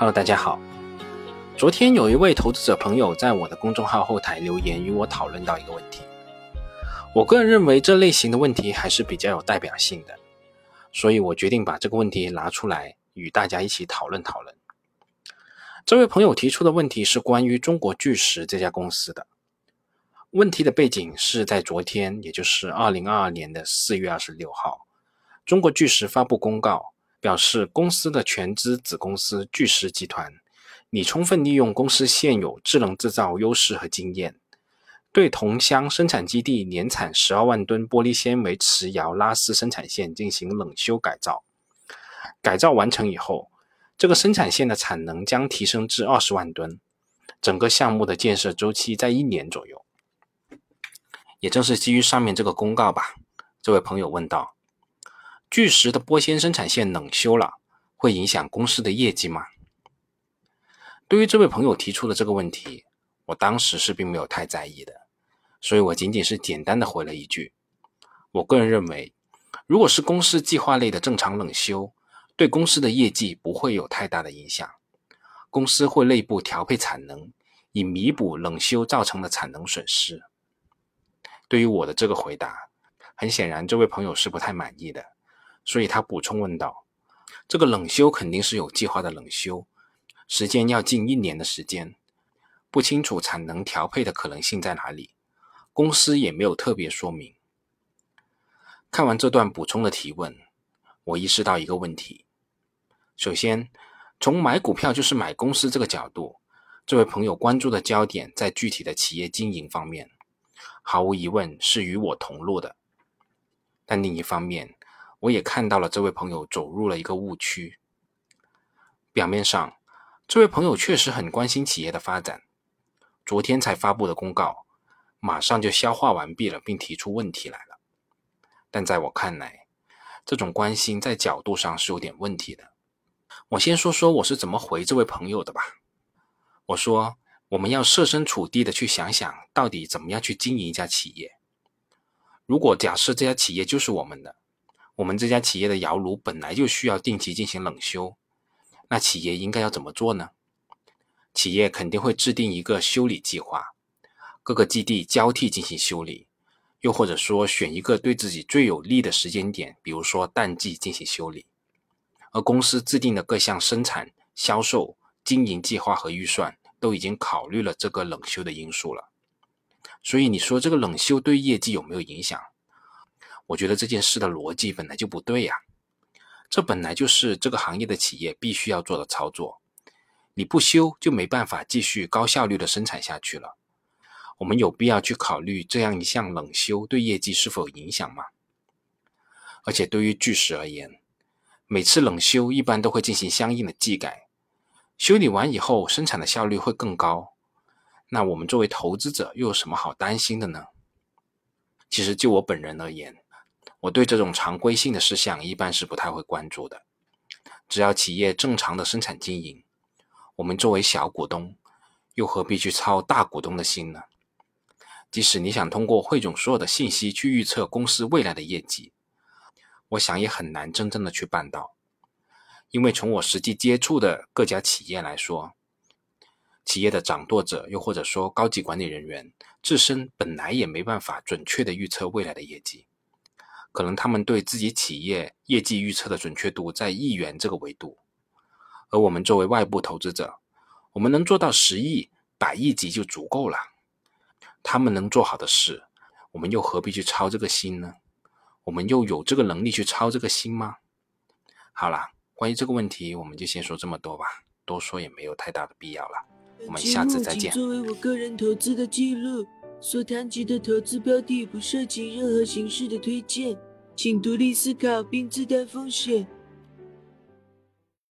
Hello，大家好。昨天有一位投资者朋友在我的公众号后台留言与我讨论到一个问题。我个人认为这类型的问题还是比较有代表性的，所以我决定把这个问题拿出来与大家一起讨论讨论。这位朋友提出的问题是关于中国巨石这家公司的。问题的背景是在昨天，也就是二零二二年的四月二十六号，中国巨石发布公告。表示公司的全资子公司巨石集团拟充分利用公司现有智能制造优势和经验，对桐乡生产基地年产十二万吨玻璃纤维磁窑拉丝生产线进行冷修改造。改造完成以后，这个生产线的产能将提升至二十万吨。整个项目的建设周期在一年左右。也正是基于上面这个公告吧，这位朋友问道。巨石的玻纤生产线冷修了，会影响公司的业绩吗？对于这位朋友提出的这个问题，我当时是并没有太在意的，所以我仅仅是简单的回了一句：我个人认为，如果是公司计划内的正常冷修，对公司的业绩不会有太大的影响。公司会内部调配产能，以弥补冷修造成的产能损失。对于我的这个回答，很显然这位朋友是不太满意的。所以他补充问道：“这个冷修肯定是有计划的冷修，时间要近一年的时间，不清楚产能调配的可能性在哪里，公司也没有特别说明。”看完这段补充的提问，我意识到一个问题：首先，从买股票就是买公司这个角度，这位朋友关注的焦点在具体的企业经营方面，毫无疑问是与我同路的。但另一方面，我也看到了这位朋友走入了一个误区。表面上，这位朋友确实很关心企业的发展，昨天才发布的公告，马上就消化完毕了，并提出问题来了。但在我看来，这种关心在角度上是有点问题的。我先说说我是怎么回这位朋友的吧。我说，我们要设身处地的去想想，到底怎么样去经营一家企业。如果假设这家企业就是我们的。我们这家企业的窑炉本来就需要定期进行冷修，那企业应该要怎么做呢？企业肯定会制定一个修理计划，各个基地交替进行修理，又或者说选一个对自己最有利的时间点，比如说淡季进行修理。而公司制定的各项生产、销售、经营计划和预算都已经考虑了这个冷修的因素了。所以你说这个冷修对业绩有没有影响？我觉得这件事的逻辑本来就不对呀，这本来就是这个行业的企业必须要做的操作，你不修就没办法继续高效率的生产下去了。我们有必要去考虑这样一项冷修对业绩是否有影响吗？而且对于巨石而言，每次冷修一般都会进行相应的技改，修理完以后生产的效率会更高。那我们作为投资者又有什么好担心的呢？其实就我本人而言，我对这种常规性的事项一般是不太会关注的。只要企业正常的生产经营，我们作为小股东，又何必去操大股东的心呢？即使你想通过汇总所有的信息去预测公司未来的业绩，我想也很难真正的去办到。因为从我实际接触的各家企业来说，企业的掌舵者又或者说高级管理人员自身本来也没办法准确的预测未来的业绩。可能他们对自己企业业绩预测的准确度在亿元这个维度，而我们作为外部投资者，我们能做到十亿、百亿级就足够了。他们能做好的事，我们又何必去操这个心呢？我们又有这个能力去操这个心吗？好了，关于这个问题，我们就先说这么多吧，多说也没有太大的必要了。我们下次再见。作为我个人投资的记录。所谈及的投资标的不涉及任何形式的推荐，请独立思考并自担风险。